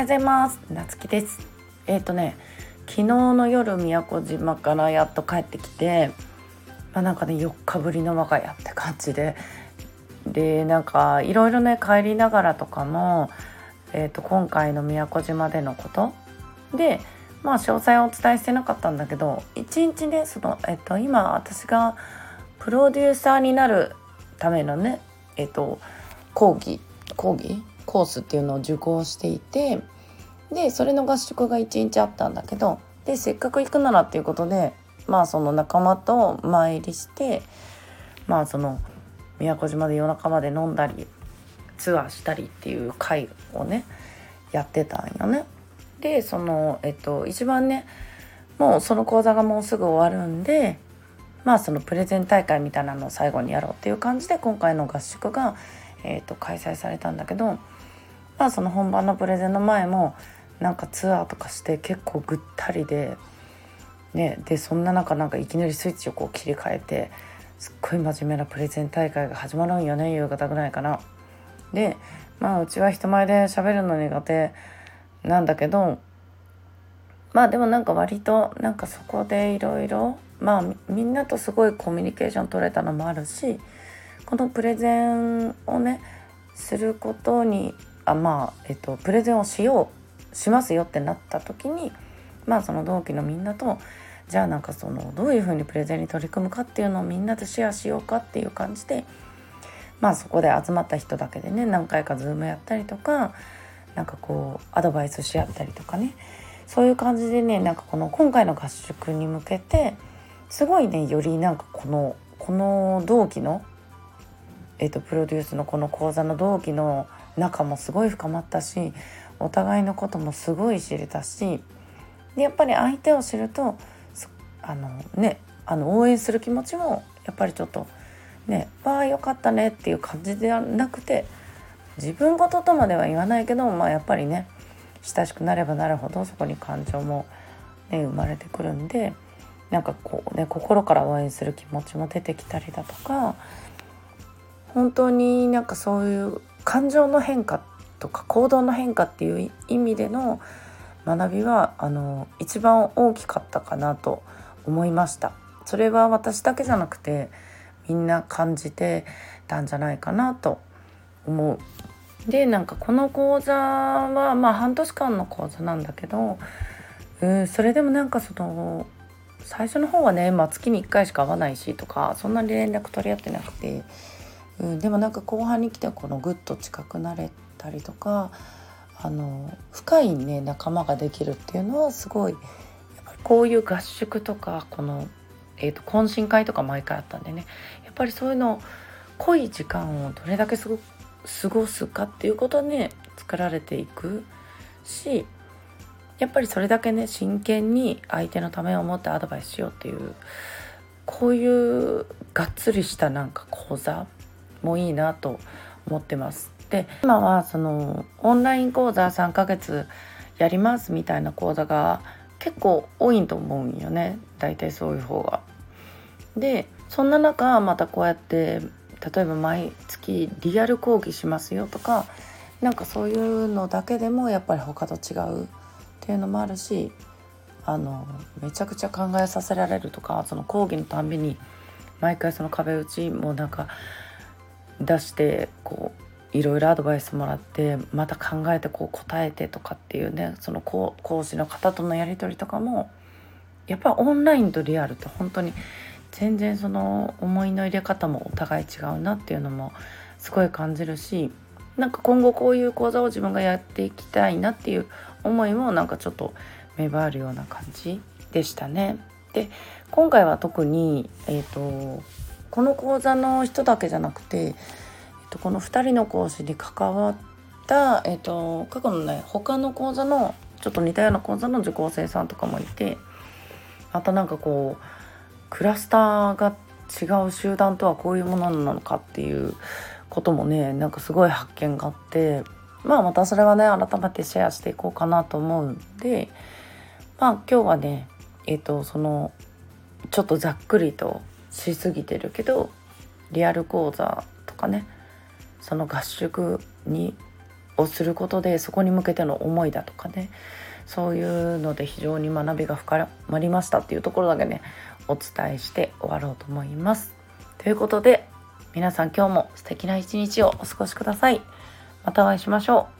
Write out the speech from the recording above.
ようございます。なつきです。えっ、ー、とね昨日の夜宮古島からやっと帰ってきてまあ、なんかね4日ぶりの我が家って感じで。でなんかいろいろね帰りながらとかも、えーと、今回の宮古島でのこと。でまあ詳細をお伝えしてなかったんだけど一日ねその、えーと、今私がプロデューサーになるためのねえっ、ー、と講義講義コースっていうのを受講していてでそれの合宿が1日あったんだけどでせっかく行くならっていうことでまあその仲間と参りしてまあその宮古島で夜中まで飲んだりツアーしたりっていう会をねやってたんよね。でそのえっと一番ねもうその講座がもうすぐ終わるんでまあそのプレゼン大会みたいなのを最後にやろうっていう感じで今回の合宿が、えー、と開催されたんだけどまあその本番のプレゼンの前もなんかツアーとかして結構ぐったりでね、でそんな中なんかいきなりスイッチをこう切り替えてすっごい真面目なプレゼン大会が始まるんよね夕方ぐらいかな。でまあうちは人前で喋るの苦手なんだけどまあでもなんか割となんかそこでいろいろまあみんなとすごいコミュニケーション取れたのもあるしこのプレゼンをねすることにあまあえっとプレゼンをしようしますよってなった時にまあその同期のみんなとじゃあなんかそのどういうふうにプレゼンに取り組むかっていうのをみんなでシェアしようかっていう感じでまあそこで集まった人だけでね何回かズームやったりとかなんかこうアドバイスし合ったりとかねそういう感じでねなんかこの今回の合宿に向けてすごいねよりなんかこのこの同期のえーと、プロデュースのこの講座の同期の仲もすごい深まったしお互いのこともすごい知れたしでやっぱり相手を知るとあのねあの応援する気持ちもやっぱりちょっとね「わあよかったね」っていう感じではなくて自分事とまでは言わないけどまあやっぱりね親しくなればなるほどそこに感情も、ね、生まれてくるんでなんかこうね心から応援する気持ちも出てきたりだとか本当になんかそういう感情の変化とか行動の変化っていう意味での学びはあの一番大きかったかなと思いました。それは私だけじゃなくてみんな感じてたんじゃないかなと思う。でなんかこの講座はまあ半年間の講座なんだけどうんそれでもなんかその最初の方はね、まあ、月に1回しか会わないしとかそんなに連絡取り合ってなくて、うん、でもなんか後半に来てこのぐっと近くなれたりとかあの深いね仲間ができるっていうのはすごいやっぱりこういう合宿とかこの、えーと、懇親会とか毎回あったんでねやっぱりそういうの濃い時間をどれだけ過ごすかっていうことね作られていくしやっぱりそれだけね真剣に相手のためを思ってアドバイスしようっていうこういうがっつりしたなんか講座もいいなと思ってます。で今はそのオンライン講座3ヶ月やりますみたいな講座が結構多いと思うんよね大体そういう方が。でそんな中またこうやって例えば毎月リアル講義しますよとかなんかそういうのだけでもやっぱり他と違うっていうのもあるしあのめちゃくちゃ考えさせられるとかその講義のたんびに毎回その壁打ちもなんか出してこういろいろアドバイスもらってまた考えてこう答えてとかっていうねその講師の方とのやり取りとかもやっぱオンラインとリアルって本当に全然その思いの入れ方もお互い違うなっていうのもすごい感じるしなんか今後こういう講座を自分がやっていきたいなっていう思いもなんかちょっと芽生えるような感じでしたね。で今回は特に、えーとこの講座の人だけじゃなくてえっと、この2人の講師に関わった、えーと、過去のね他の講座のちょっと似たような講座の受講生さんとかもいてまたなんかこうクラスターが違う集団とはこういうものなのかっていうこともねなんかすごい発見があってまあまたそれはね改めてシェアしていこうかなと思うんでまあ今日はねえっ、とそのちょっとざっくりとしすぎてるけどリアル講座とかねその合宿にをすることでそこに向けての思いだとかねそういうので非常に学びが深まりましたっていうところだけねお伝えして終わろうと思います。ということで皆さん今日も素敵な一日をお過ごしください。またお会いしましょう。